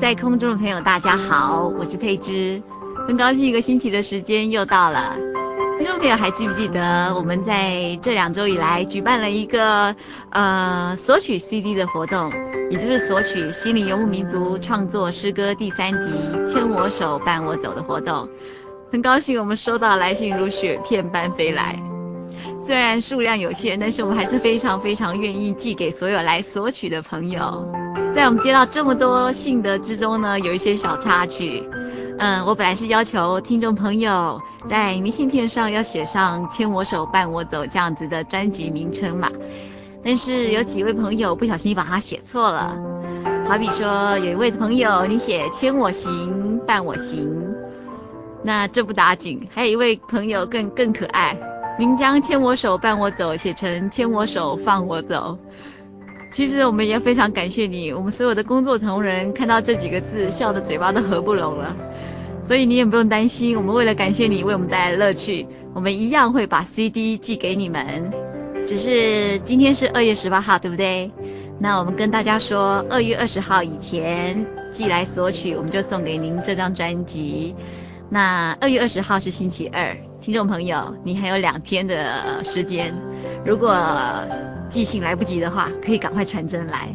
在空中的朋友，大家好，我是佩芝，很高兴一个星期的时间又到了。听众朋友还记不记得我们在这两周以来举办了一个呃索取 CD 的活动，也就是索取《心灵游牧民族》创作诗歌第三集《牵我手伴我走》的活动。很高兴我们收到来信如雪片般飞来，虽然数量有限，但是我们还是非常非常愿意寄给所有来索取的朋友。在我们接到这么多信的之中呢，有一些小插曲。嗯，我本来是要求听众朋友在明信片上要写上“牵我手，伴我走”这样子的专辑名称嘛，但是有几位朋友不小心把它写错了。好比说，有一位朋友你写“牵我行，伴我行”，那这不打紧。还有一位朋友更更可爱，您将“牵我手，伴我走”写成“牵我手，放我走”。其实我们也非常感谢你，我们所有的工作同仁看到这几个字，笑得嘴巴都合不拢了。所以你也不用担心，我们为了感谢你为我们带来乐趣，我们一样会把 CD 寄给你们。只是今天是二月十八号，对不对？那我们跟大家说，二月二十号以前寄来索取，我们就送给您这张专辑。那二月二十号是星期二，听众朋友，你还有两天的时间，如果。寄信来不及的话，可以赶快传真来。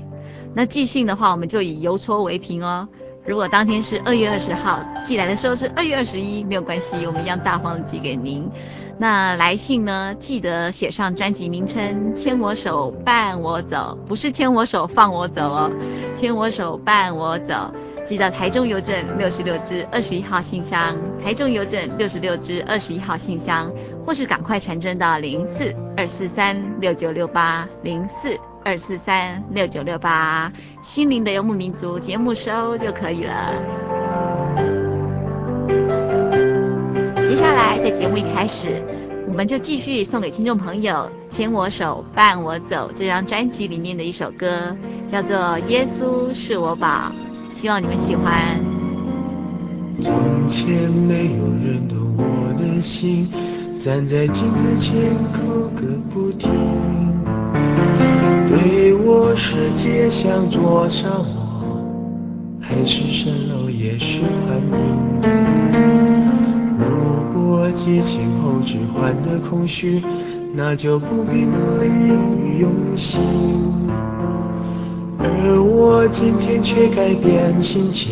那寄信的话，我们就以邮戳为凭哦。如果当天是二月二十号，寄来的时候是二月二十一，没有关系，我们一样大方的寄给您。那来信呢，记得写上专辑名称，牵我手，伴我走，不是牵我手放我走哦，牵我手伴我走。寄到台中邮政六十六支二十一号信箱，台中邮政六十六支二十一号信箱，或是赶快传真到零四二四三六九六八零四二四三六九六八，心灵的游牧民族节目收就可以了。接下来在节目一开始，我们就继续送给听众朋友《牵我手，伴我走》这张专辑里面的一首歌，叫做《耶稣是我宝》。希望你们喜欢。从前没有人懂我的心，站在镜子前哭个不停。对我世界像灼伤我，还是蜃楼也是幻影。如果激情后只换了空虚，那就不必努力用心。而我今天却改变心情，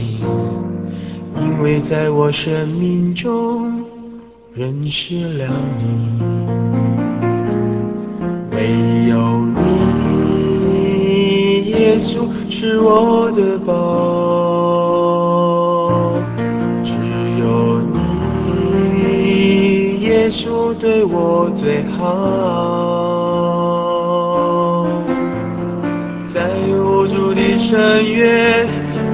因为在我生命中认识了你。没有你，耶稣是我的宝，只有你，耶稣对我最好。在无助的深渊，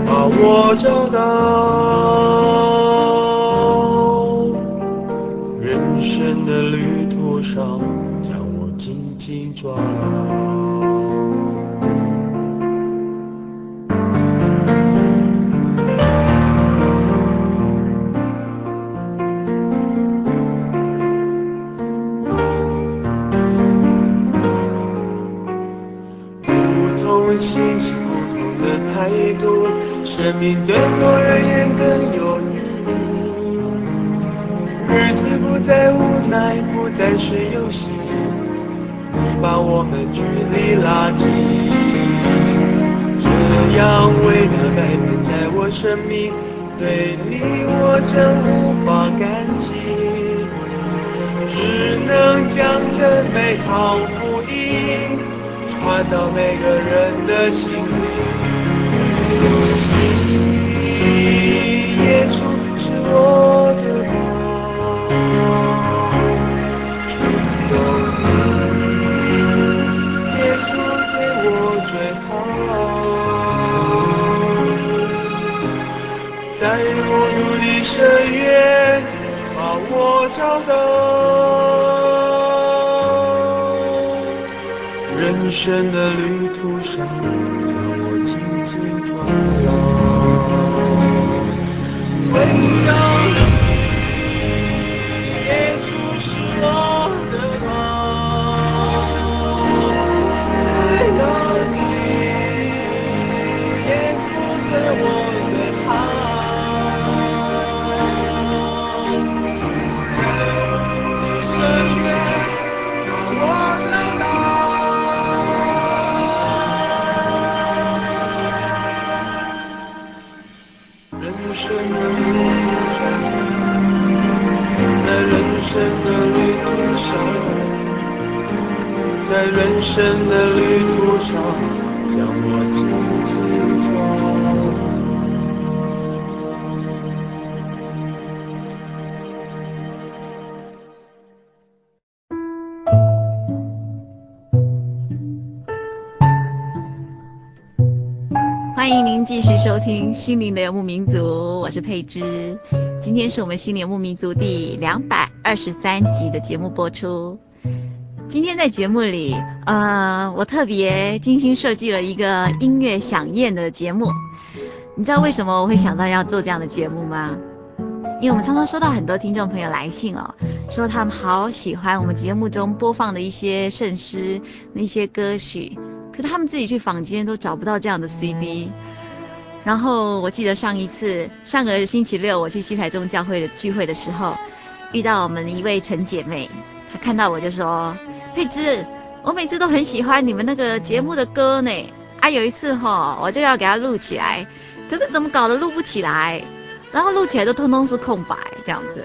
把我找到。生命对我而言更有意义，日子不再无奈，不再是游戏，你把我们距离拉近，这样伟大改变在我生命，对你我真无法感激，只能将这美好福音传到每个人的心里。我的梦，只有你，耶稣给我最好。在我努力深渊，把我找到。人生的旅途。唯有在人生的旅途上，将我紧紧抓。欢迎您继续收听《心灵的游牧民族》，我是佩芝。今天是我们《心灵牧民族》第两百二十三集的节目播出。今天在节目里，呃，我特别精心设计了一个音乐饗宴的节目。你知道为什么我会想到要做这样的节目吗？因为我们常常收到很多听众朋友来信哦，说他们好喜欢我们节目中播放的一些圣诗、那些歌曲，可他们自己去坊间都找不到这样的 CD。然后我记得上一次，上个星期六我去西台中教会的聚会的时候，遇到我们一位陈姐妹，他看到我就说。佩芝，我每次都很喜欢你们那个节目的歌呢。啊，有一次哈，我就要给他录起来，可是怎么搞的录不起来，然后录起来都通通是空白这样子。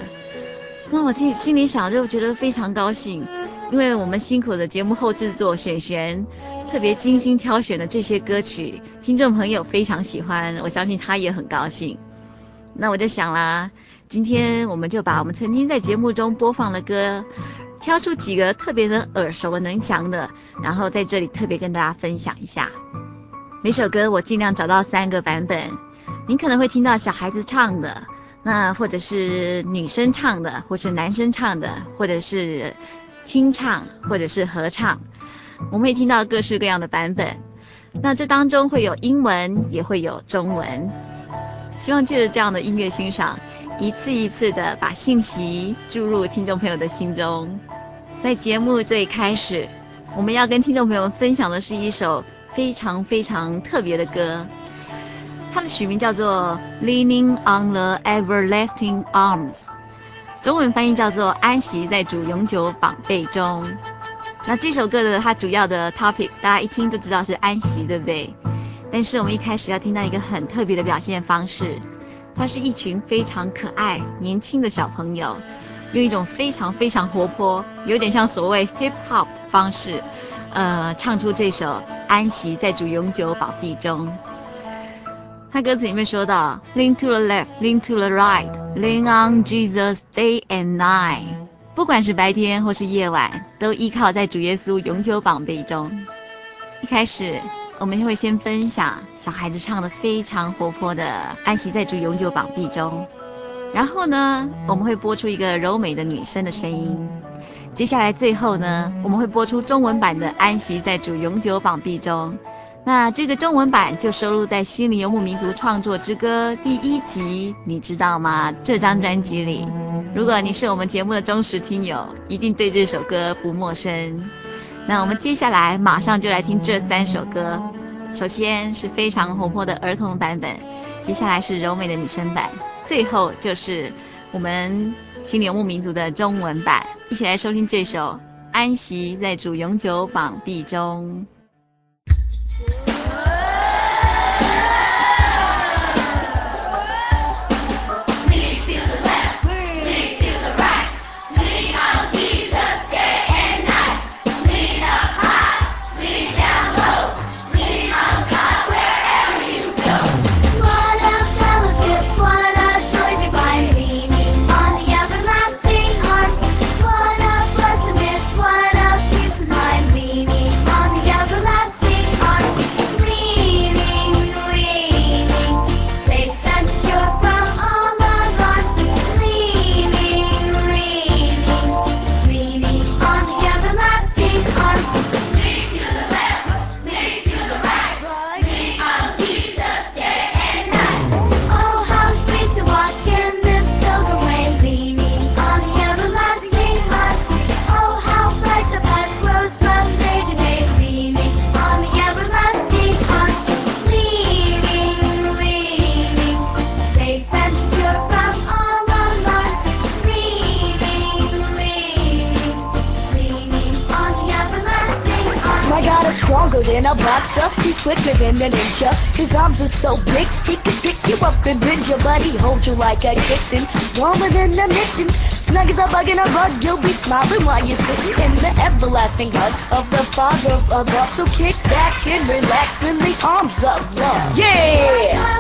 那我心心里想就觉得非常高兴，因为我们辛苦的节目后制作选选，特别精心挑选的这些歌曲，听众朋友非常喜欢，我相信他也很高兴。那我就想啦，今天我们就把我们曾经在节目中播放的歌。挑出几个特别的耳熟能详的，然后在这里特别跟大家分享一下。每首歌我尽量找到三个版本，您可能会听到小孩子唱的，那或者是女生唱的，或是男生唱的，或者是清唱，或者是合唱。我们会听到各式各样的版本。那这当中会有英文，也会有中文。希望借着这样的音乐欣赏，一次一次的把信息注入听众朋友的心中。在节目最开始，我们要跟听众朋友们分享的是一首非常非常特别的歌，它的曲名叫做《Leaning on the Everlasting Arms》，中文翻译叫做《安息在主永久膀臂中》。那这首歌的它主要的 topic，大家一听就知道是安息，对不对？但是我们一开始要听到一个很特别的表现方式，它是一群非常可爱、年轻的小朋友。用一种非常非常活泼，有点像所谓 hip hop 的方式，呃，唱出这首《安息在主永久膀臂中》。他歌词里面说到：Lean to the left, lean to the right, lean on Jesus day and night。不管是白天或是夜晚，都依靠在主耶稣永久膀臂中。一开始，我们会先分享小孩子唱的非常活泼的《安息在主永久膀臂中》。然后呢，我们会播出一个柔美的女生的声音，接下来最后呢，我们会播出中文版的《安息在主永久膀臂中》。那这个中文版就收录在《心灵游牧民族创作之歌》第一集，你知道吗？这张专辑里，如果你是我们节目的忠实听友，一定对这首歌不陌生。那我们接下来马上就来听这三首歌。首先是非常活泼的儿童版本，接下来是柔美的女生版，最后就是我们心灵游牧民族的中文版。一起来收听这首《安息在主永久膀臂中》。arms are so big, he can pick you up and bend your body, hold you like a kitten, warmer than a mitten. Snug as a bug in a rug, you'll be smiling while you're sitting in the everlasting hug of the Father above. So kick back and relax in the arms of love. Yeah!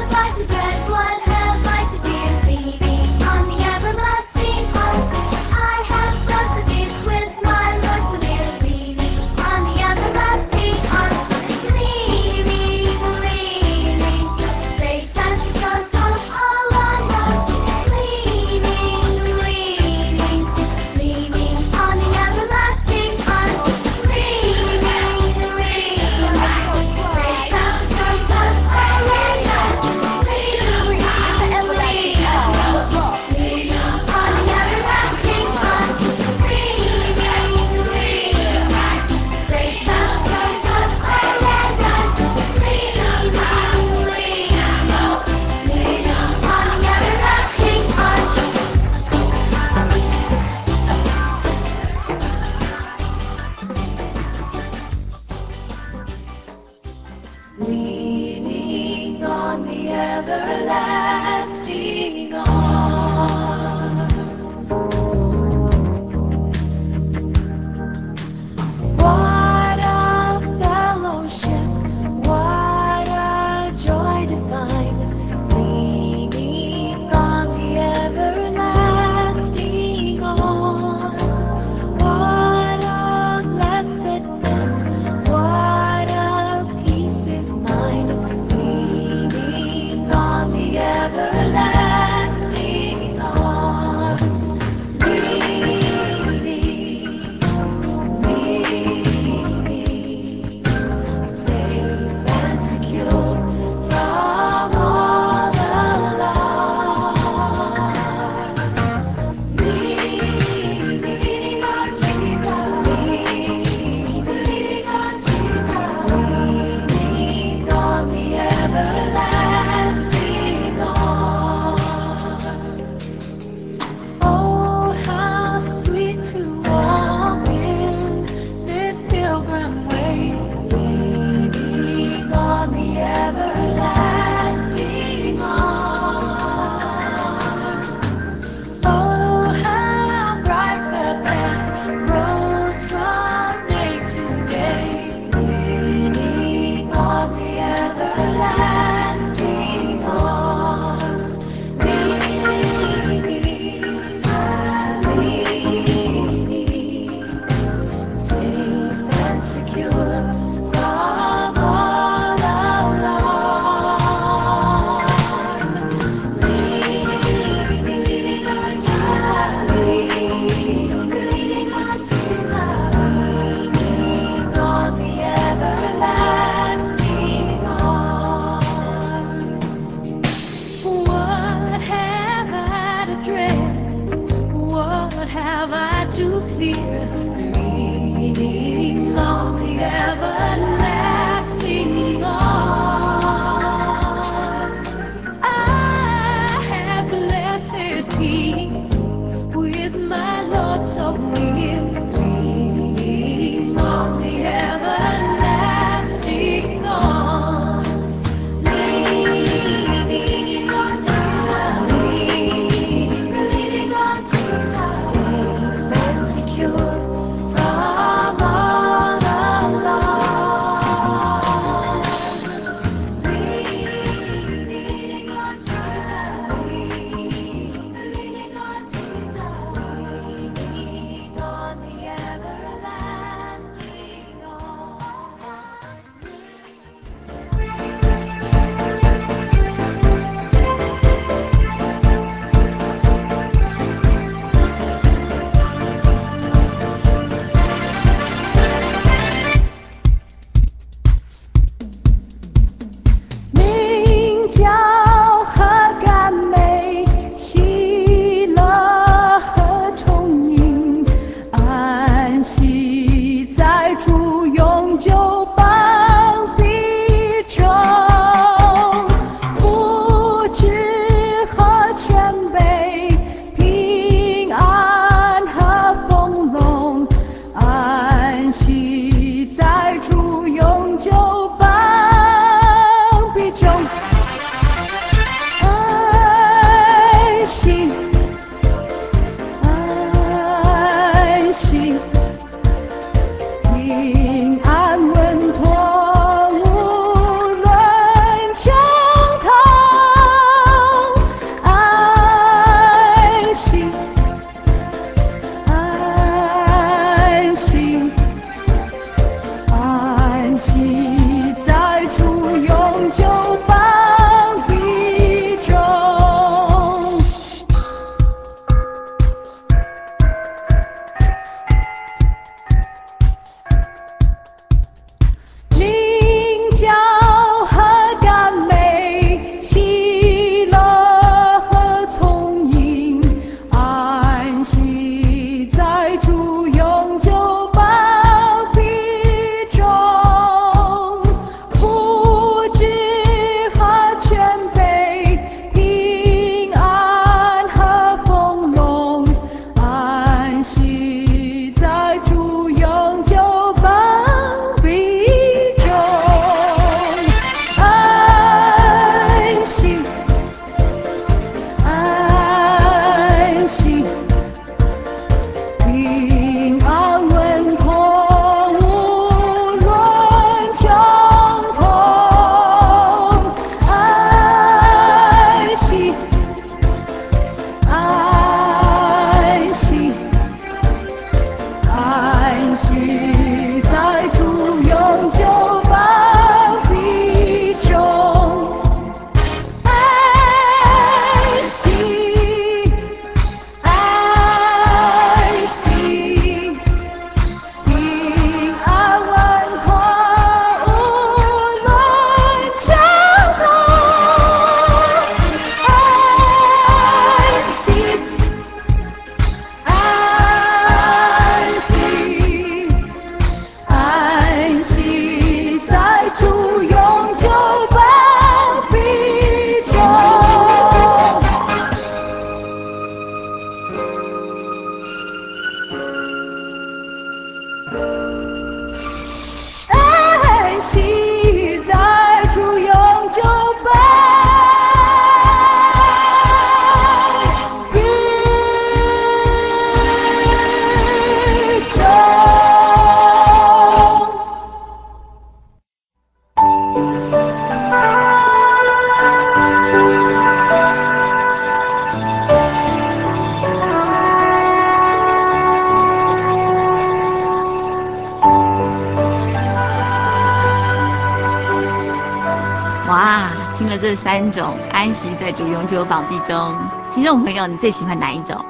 种安息在主永久膀臂中，听众朋友，你最喜欢哪一种？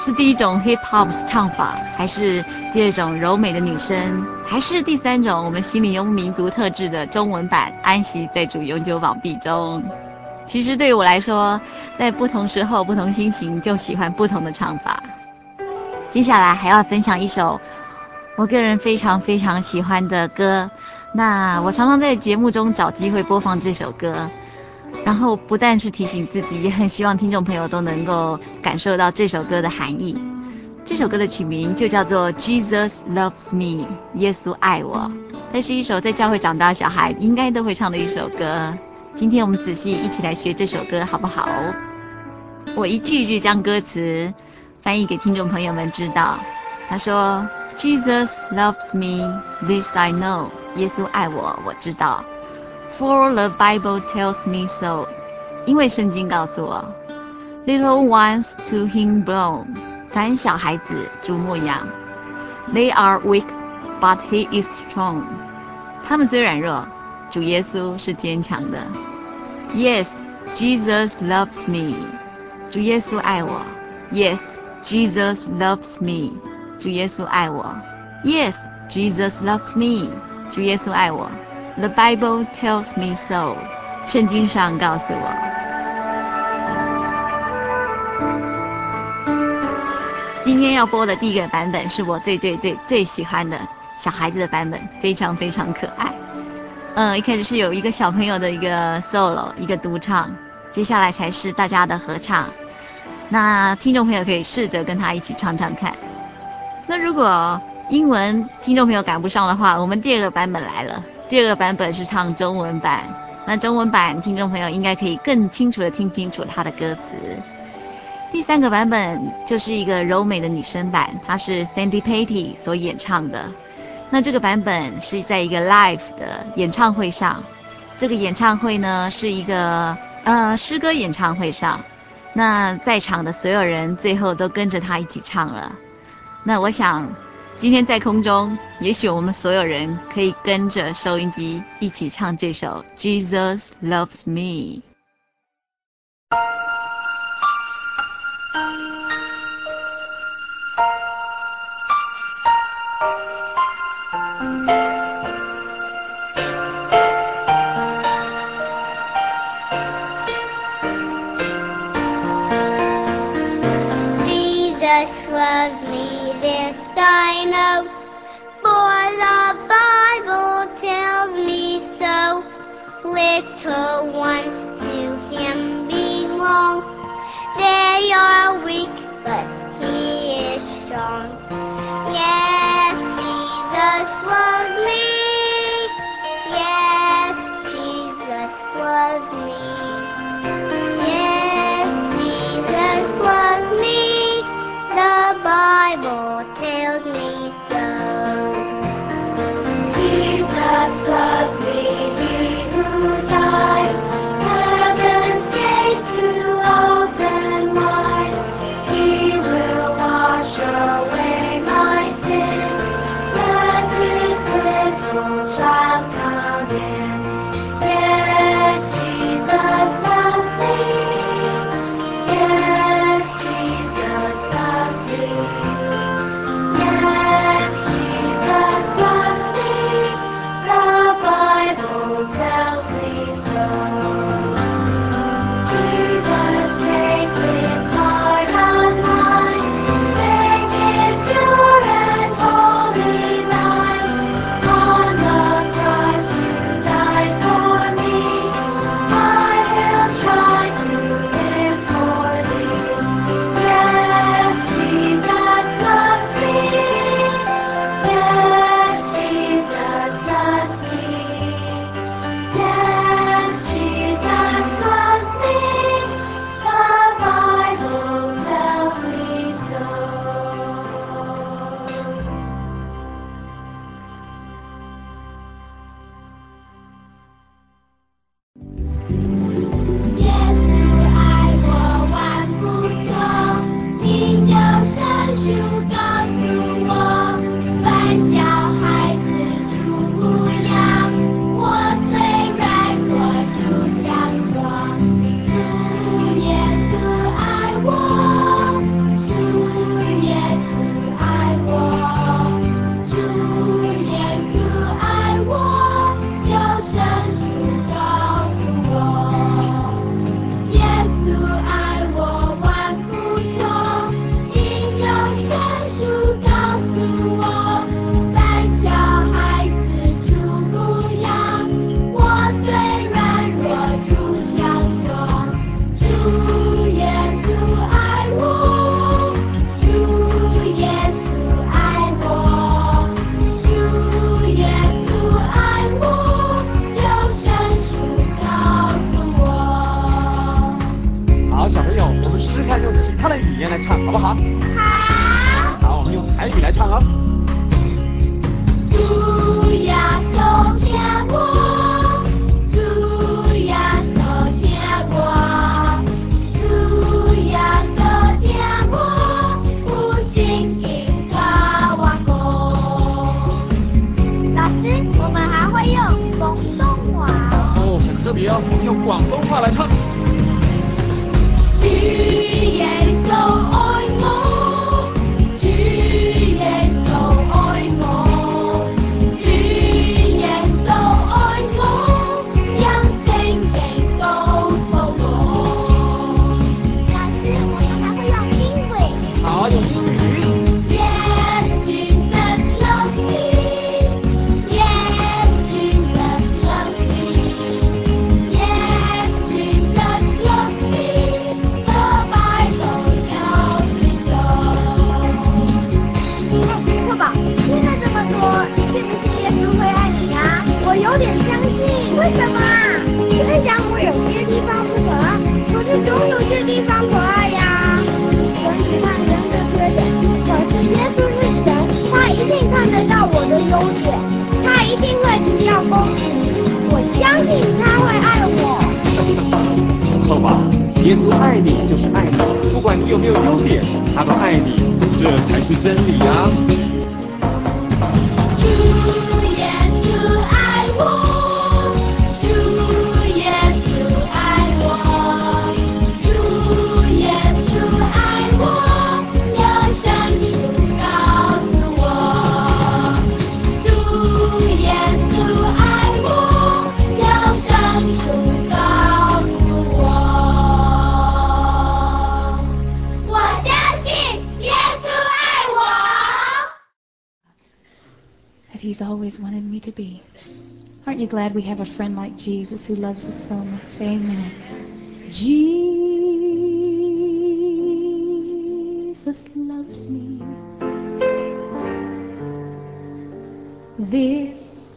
是第一种 hip hop 唱法，还是第二种柔美的女声，还是第三种我们心里有民族特质的中文版安息在主永久膀臂中？其实对于我来说，在不同时候、不同心情，就喜欢不同的唱法。接下来还要分享一首我个人非常非常喜欢的歌，那我常常在节目中找机会播放这首歌。然后不但是提醒自己，也很希望听众朋友都能够感受到这首歌的含义。这首歌的曲名就叫做《Jesus Loves Me》，耶稣爱我。这是一首在教会长大的小孩应该都会唱的一首歌。今天我们仔细一起来学这首歌，好不好？我一句一句将歌词翻译给听众朋友们知道。他说：“Jesus loves me, this I know。耶稣爱我，我知道。” For the Bible tells me so，因为圣经告诉我，Little ones to Him belong，凡小孩子主牧养，They are weak, but He is strong，他们虽软弱，主耶稣是坚强的。Yes, Jesus loves me，主耶稣爱我。Yes, Jesus loves me，主耶稣爱我。Yes, Jesus loves me，主耶稣爱我。 The Bible tells me so，圣经上告诉我。今天要播的第一个版本是我最最最最喜欢的小孩子的版本，非常非常可爱。嗯，一开始是有一个小朋友的一个 solo，一个独唱，接下来才是大家的合唱。那听众朋友可以试着跟他一起唱唱看。那如果英文听众朋友赶不上的话，我们第二个版本来了。第二个版本是唱中文版，那中文版听众朋友应该可以更清楚地听清楚它的歌词。第三个版本就是一个柔美的女声版，它是 Sandy Patty 所演唱的。那这个版本是在一个 live 的演唱会上，这个演唱会呢是一个呃诗歌演唱会上，那在场的所有人最后都跟着他一起唱了。那我想今天在空中，也许我们所有人可以跟着收音机一起唱这首 Jesus Loves Me。He's always wanted me to be. Aren't you glad we have a friend like Jesus who loves us so much? Amen. Jesus loves me. This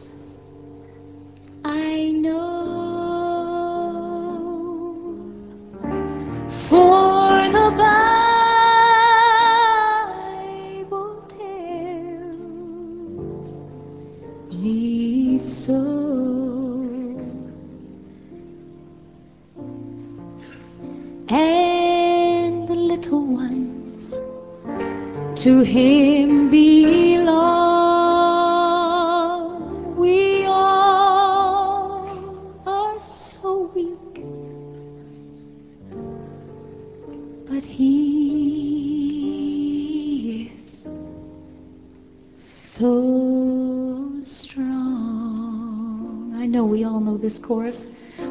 chorus.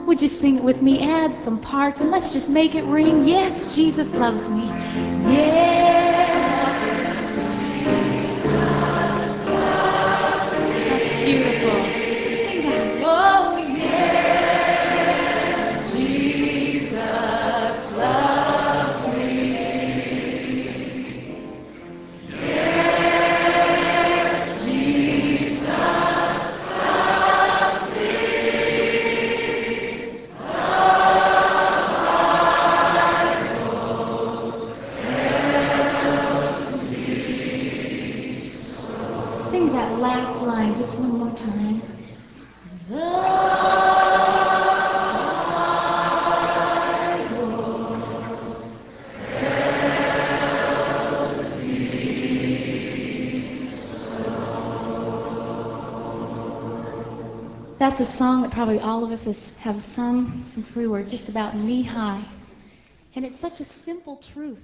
Would you sing it with me? Add some parts and let's just make it ring. Yes, Jesus loves me. Yes. That's a song that probably all of us have sung since we were just about knee high. And it's such a simple truth.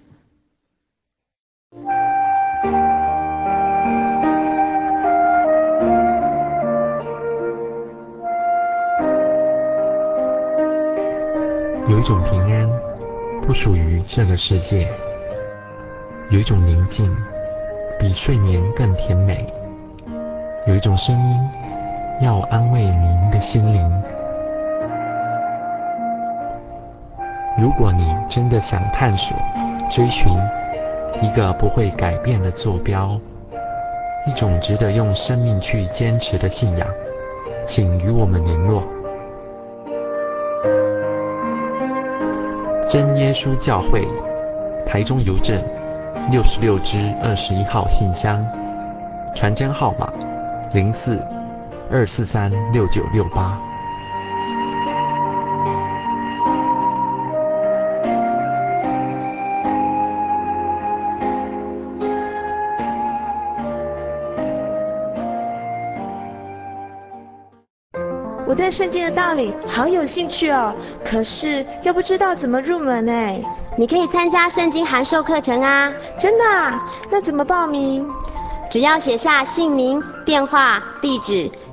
有一种平安，不属于这个世界；有一种宁静，比睡眠更甜美；有一种声音，要安慰您的心灵。如果你真的想探索、追寻一个不会改变的坐标，一种值得用生命去坚持的信仰，请与我们联络。真耶稣教会，台中邮政六十六支二十一号信箱，传真号码零四二四三六九六八。我对圣经的道理好有兴趣哦，可是又不知道怎么入门呢。你可以参加圣经函授课程啊！真的啊？那怎么报名？只要写下姓名、电话、地址，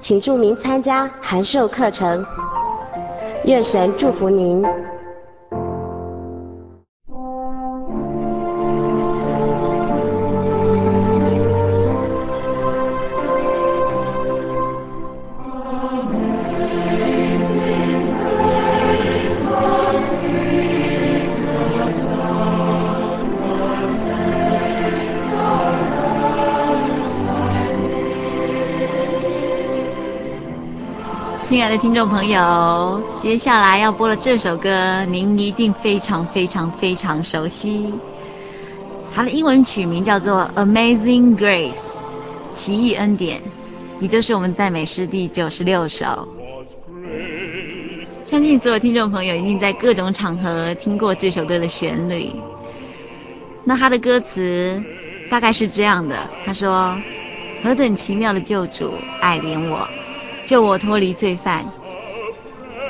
请注明参加函授课程。愿神祝福您。爱的听众朋友，接下来要播的这首歌，您一定非常非常非常熟悉。它的英文曲名叫做《Amazing Grace》，奇异恩典，也就是我们赞美诗第九十六首。相信所有听众朋友一定在各种场合听过这首歌的旋律。那它的歌词大概是这样的：他说，何等奇妙的救主，爱怜我，救我脱离罪犯。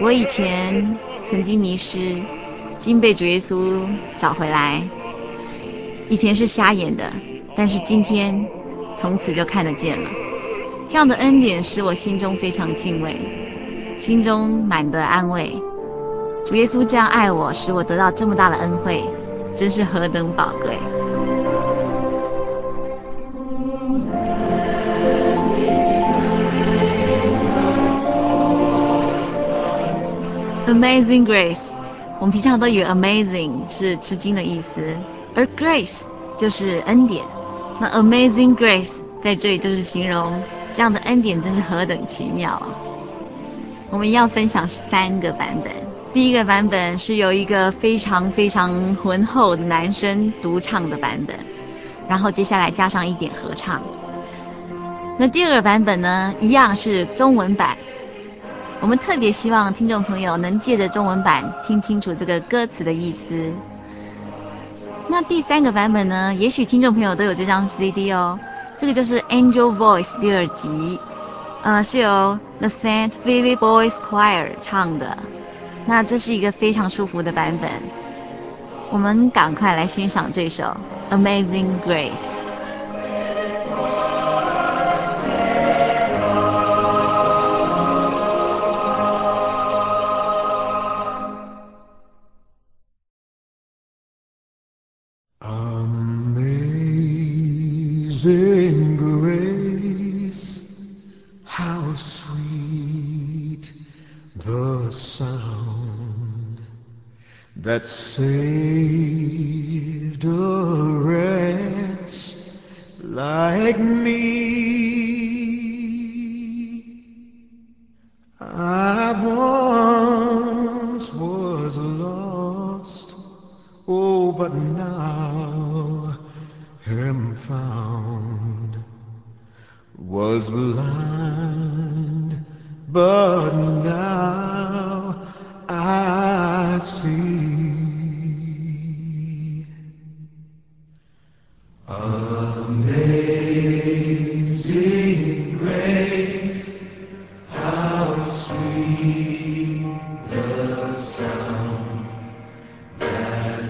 我以前曾经迷失，今被主耶稣找回来。以前是瞎眼的，但是今天从此就看得见了。这样的恩典使我心中非常敬畏。心中满得安慰，主耶稣这样爱我，使我得到这么大的恩惠，真是何等宝贵。Amazing Grace，我们平常都以为 Amazing 是吃惊的意思，而 Grace 就是恩典。那 Amazing Grace 在这里就是形容这样的恩典真是何等奇妙啊！我们要分享三个版本。第一个版本是由一个非常非常浑厚的男声独唱的版本，然后接下来加上一点合唱。那第二个版本呢，一样是中文版。我们特别希望听众朋友能借着中文版听清楚这个歌词的意思。那第三个版本呢，也许听众朋友都有这张 CD 哦，这个就是《Angel Voice》第二集。呃，是由 The Saint Philip Boys Choir 唱的，那这是一个非常舒服的版本。我们赶快来欣赏这首《Amazing Grace》。that saved a wretch like me.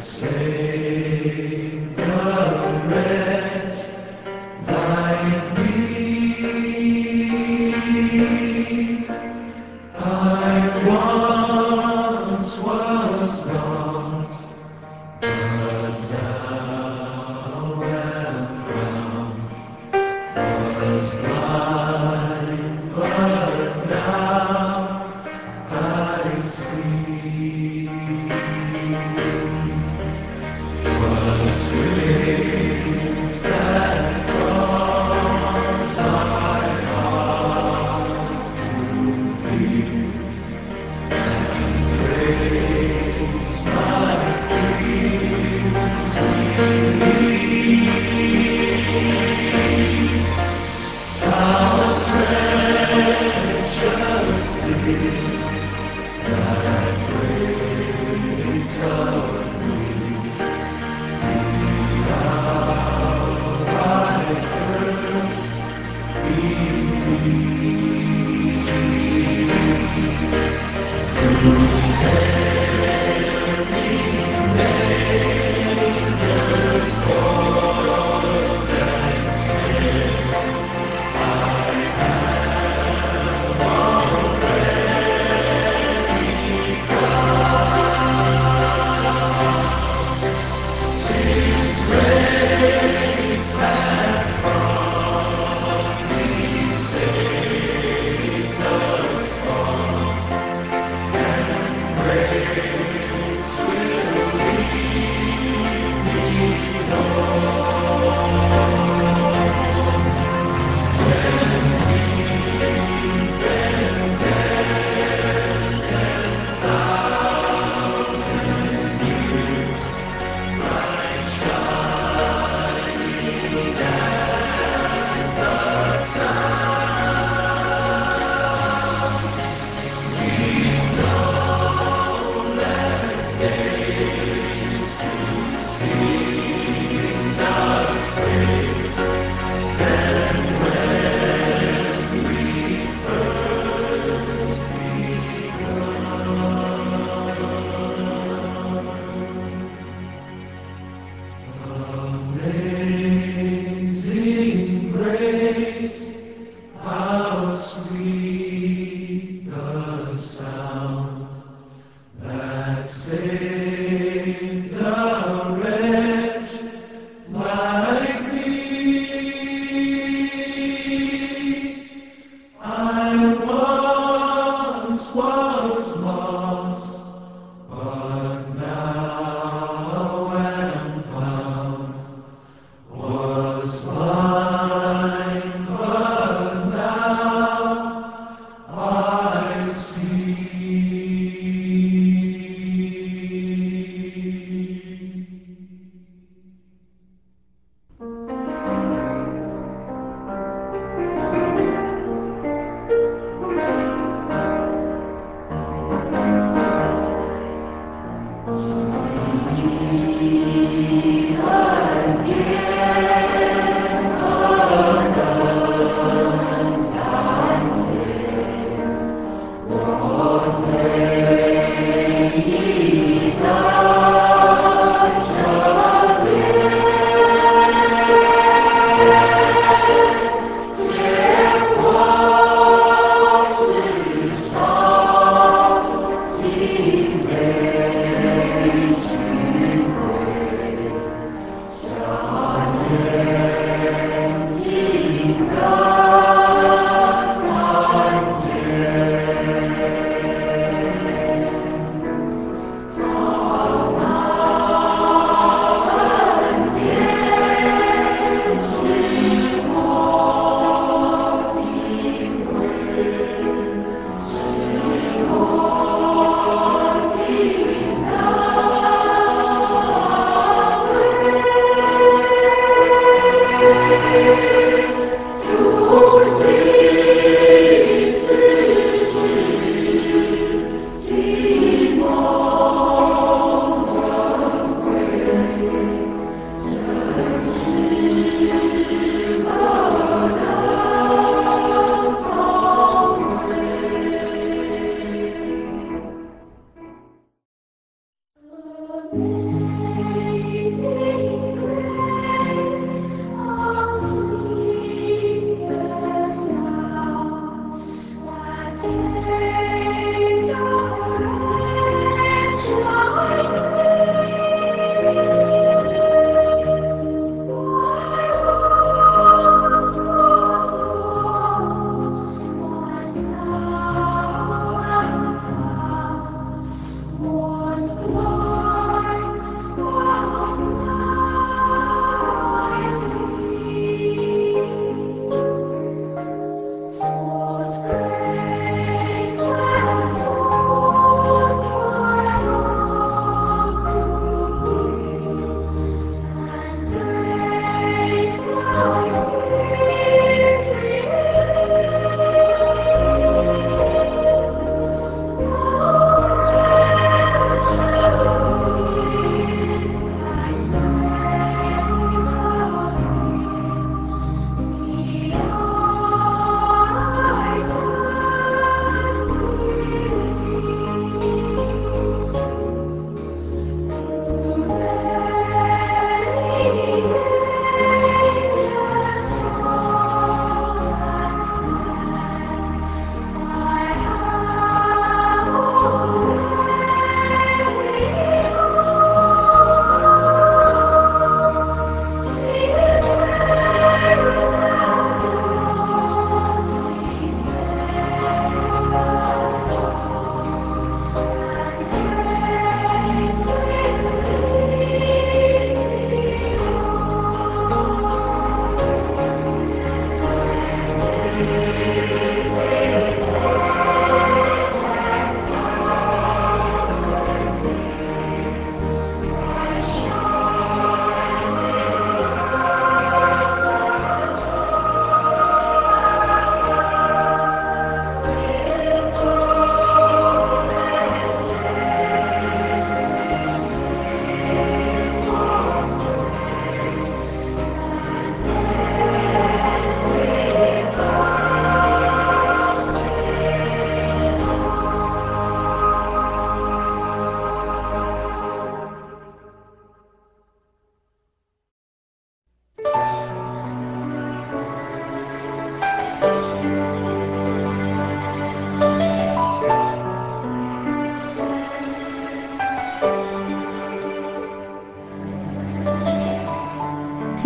Say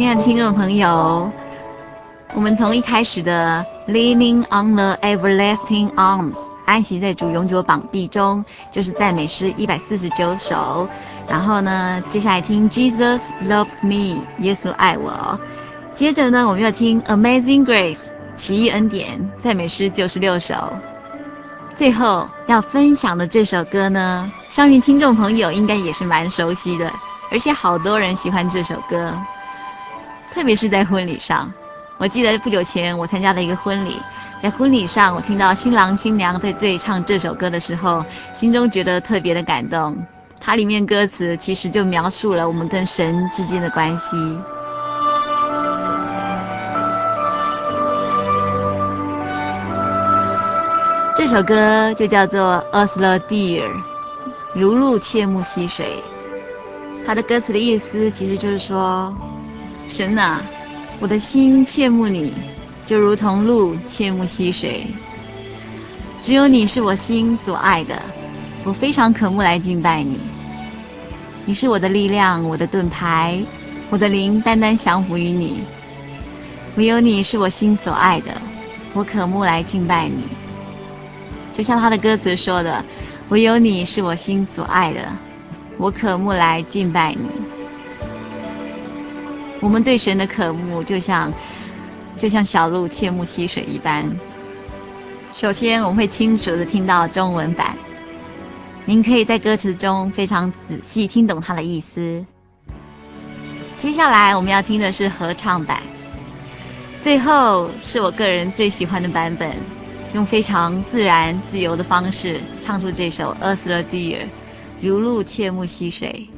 亲爱的听众朋友，我们从一开始的 Leaning on the Everlasting Arms，安息在主永久膀臂中，就是赞美诗一百四十九首。然后呢，接下来听 Jesus Loves Me，耶稣爱我。接着呢，我们要听 Amazing Grace，奇异恩典，赞美诗九十六首。最后要分享的这首歌呢，相信听众朋友应该也是蛮熟悉的，而且好多人喜欢这首歌。特别是在婚礼上，我记得不久前我参加了一个婚礼，在婚礼上我听到新郎新娘在对唱这首歌的时候，心中觉得特别的感动。它里面歌词其实就描述了我们跟神之间的关系。这首歌就叫做《As the Deer》，如鹿切慕溪水。它的歌词的意思其实就是说。神啊，我的心切慕你，就如同鹿切慕溪水。只有你是我心所爱的，我非常渴慕来敬拜你。你是我的力量，我的盾牌，我的灵单单降服于你。唯有你是我心所爱的，我渴慕来敬拜你。就像他的歌词说的：“唯有你是我心所爱的，我渴慕来敬拜你。”我们对神的渴慕，就像就像小鹿切慕溪水一般。首先，我们会清楚地听到中文版。您可以在歌词中非常仔细听懂它的意思。接下来我们要听的是合唱版，最后是我个人最喜欢的版本，用非常自然自由的方式唱出这首《As the Deer》，如鹿切慕溪水。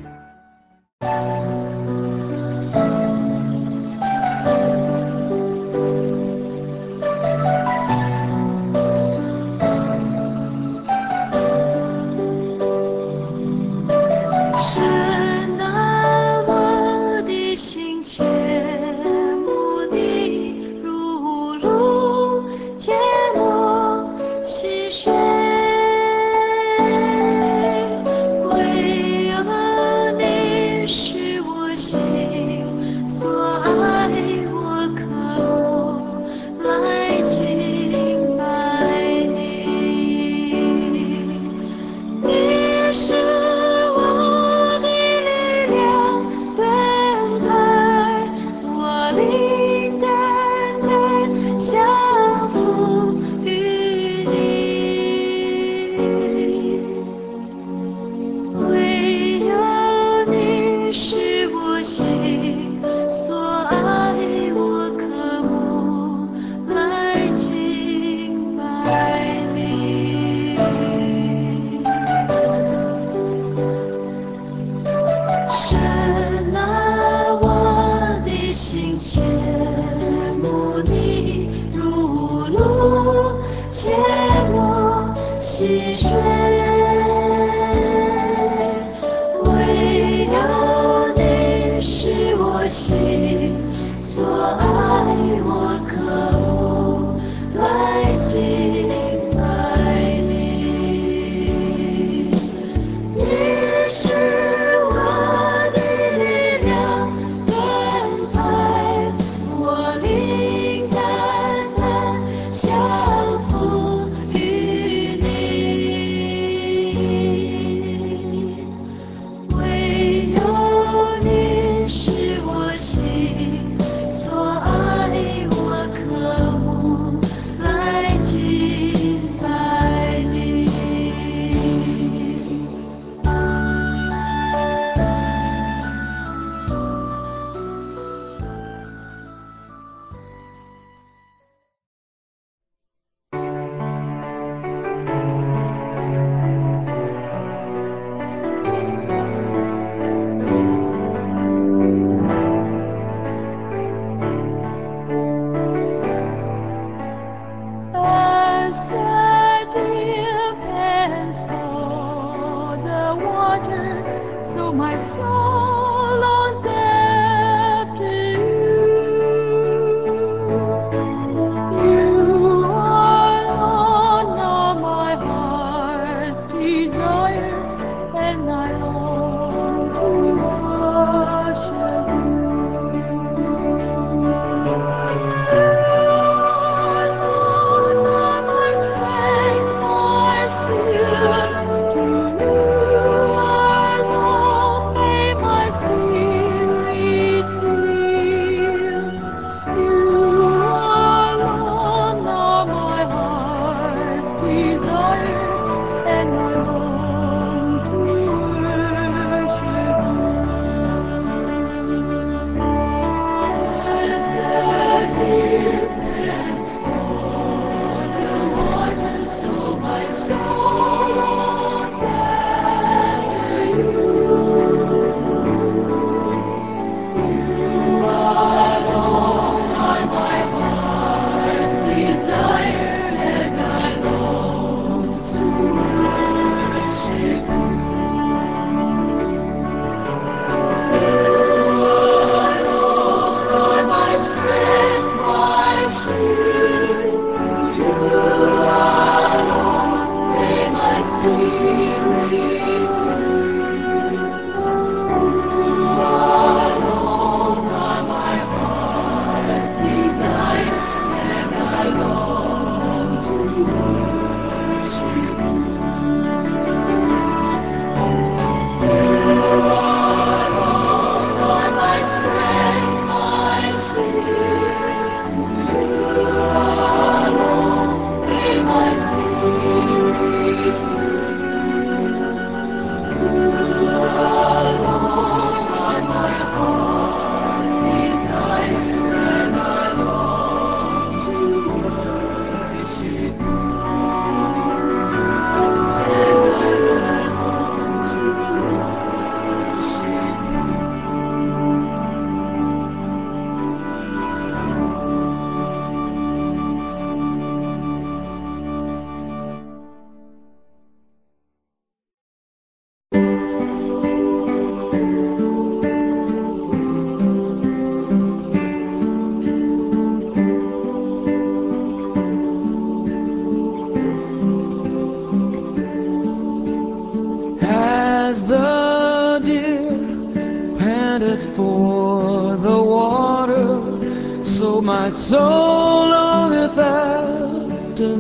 My soul longeth after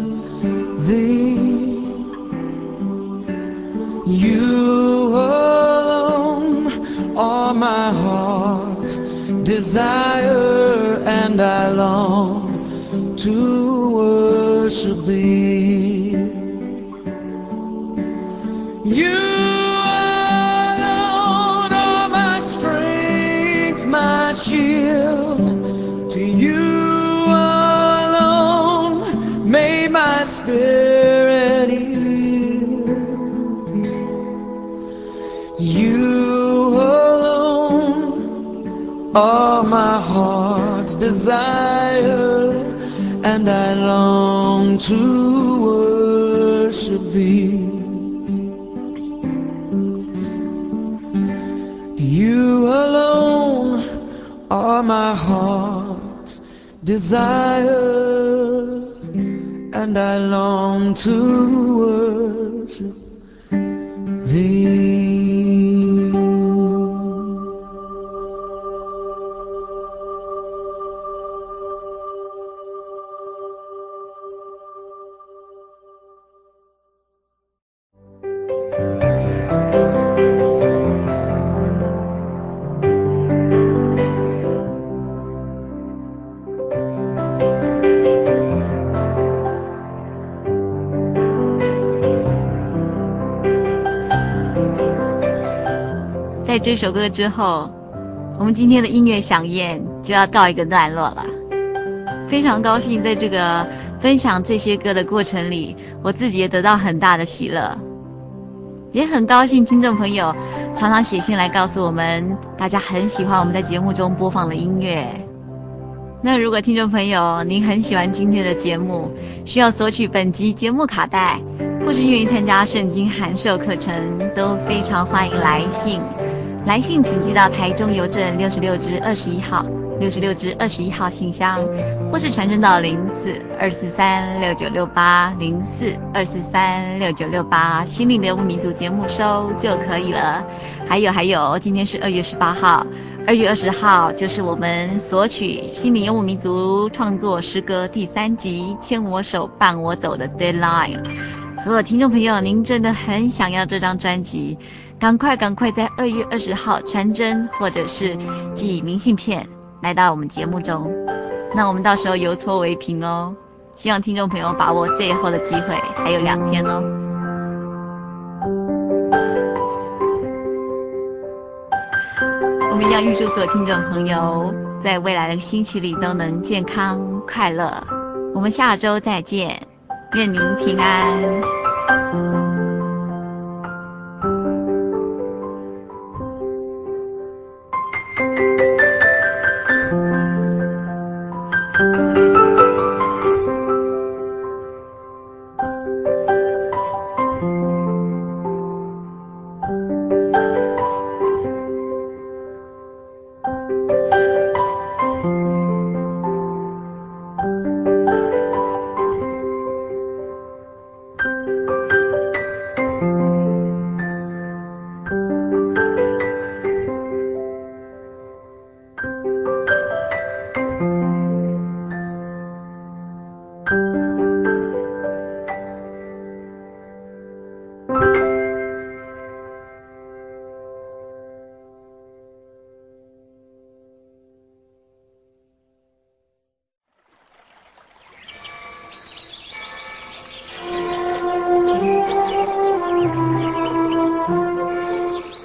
thee. You alone are my heart's desire, and I long to worship thee. Are my heart's desire, and I long to worship thee. You alone are my heart's desire, and I long to worship 这首歌之后，我们今天的音乐响宴就要告一个段落了。非常高兴在这个分享这些歌的过程里，我自己也得到很大的喜乐，也很高兴听众朋友常常写信来告诉我们，大家很喜欢我们在节目中播放的音乐。那如果听众朋友您很喜欢今天的节目，需要索取本集节目卡带，或是愿意参加圣经函授课程，都非常欢迎来信。来信请寄到台中邮政六十六支二十一号六十六支二十一号信箱，或是传真到零四二四三六九六八零四二四三六九六八心灵的游牧民族节目收就可以了。还有还有，今天是二月十八号，二月二十号就是我们索取心灵游牧民族创作诗歌第三集《牵我手伴我走》的 deadline。所有听众朋友，您真的很想要这张专辑？赶快赶快，在二月二十号传真或者是寄明信片来到我们节目中，那我们到时候邮戳为凭哦。希望听众朋友把握最后的机会，还有两天哦。我们要预祝所有听众朋友在未来的星期里都能健康快乐。我们下周再见，愿您平安。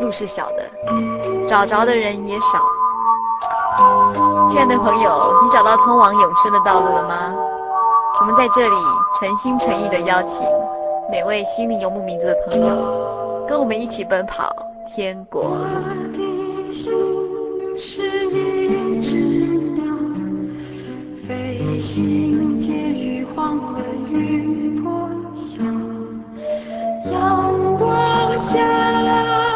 路是小的，找着的人也少。”亲爱的朋友，你找到通往永生的道路了吗？我们在这里诚心诚意地邀请。每位心灵游牧民族的朋友，跟我们一起奔跑天国。我的心是一只鸟，飞行介于黄昏与破晓，阳光下。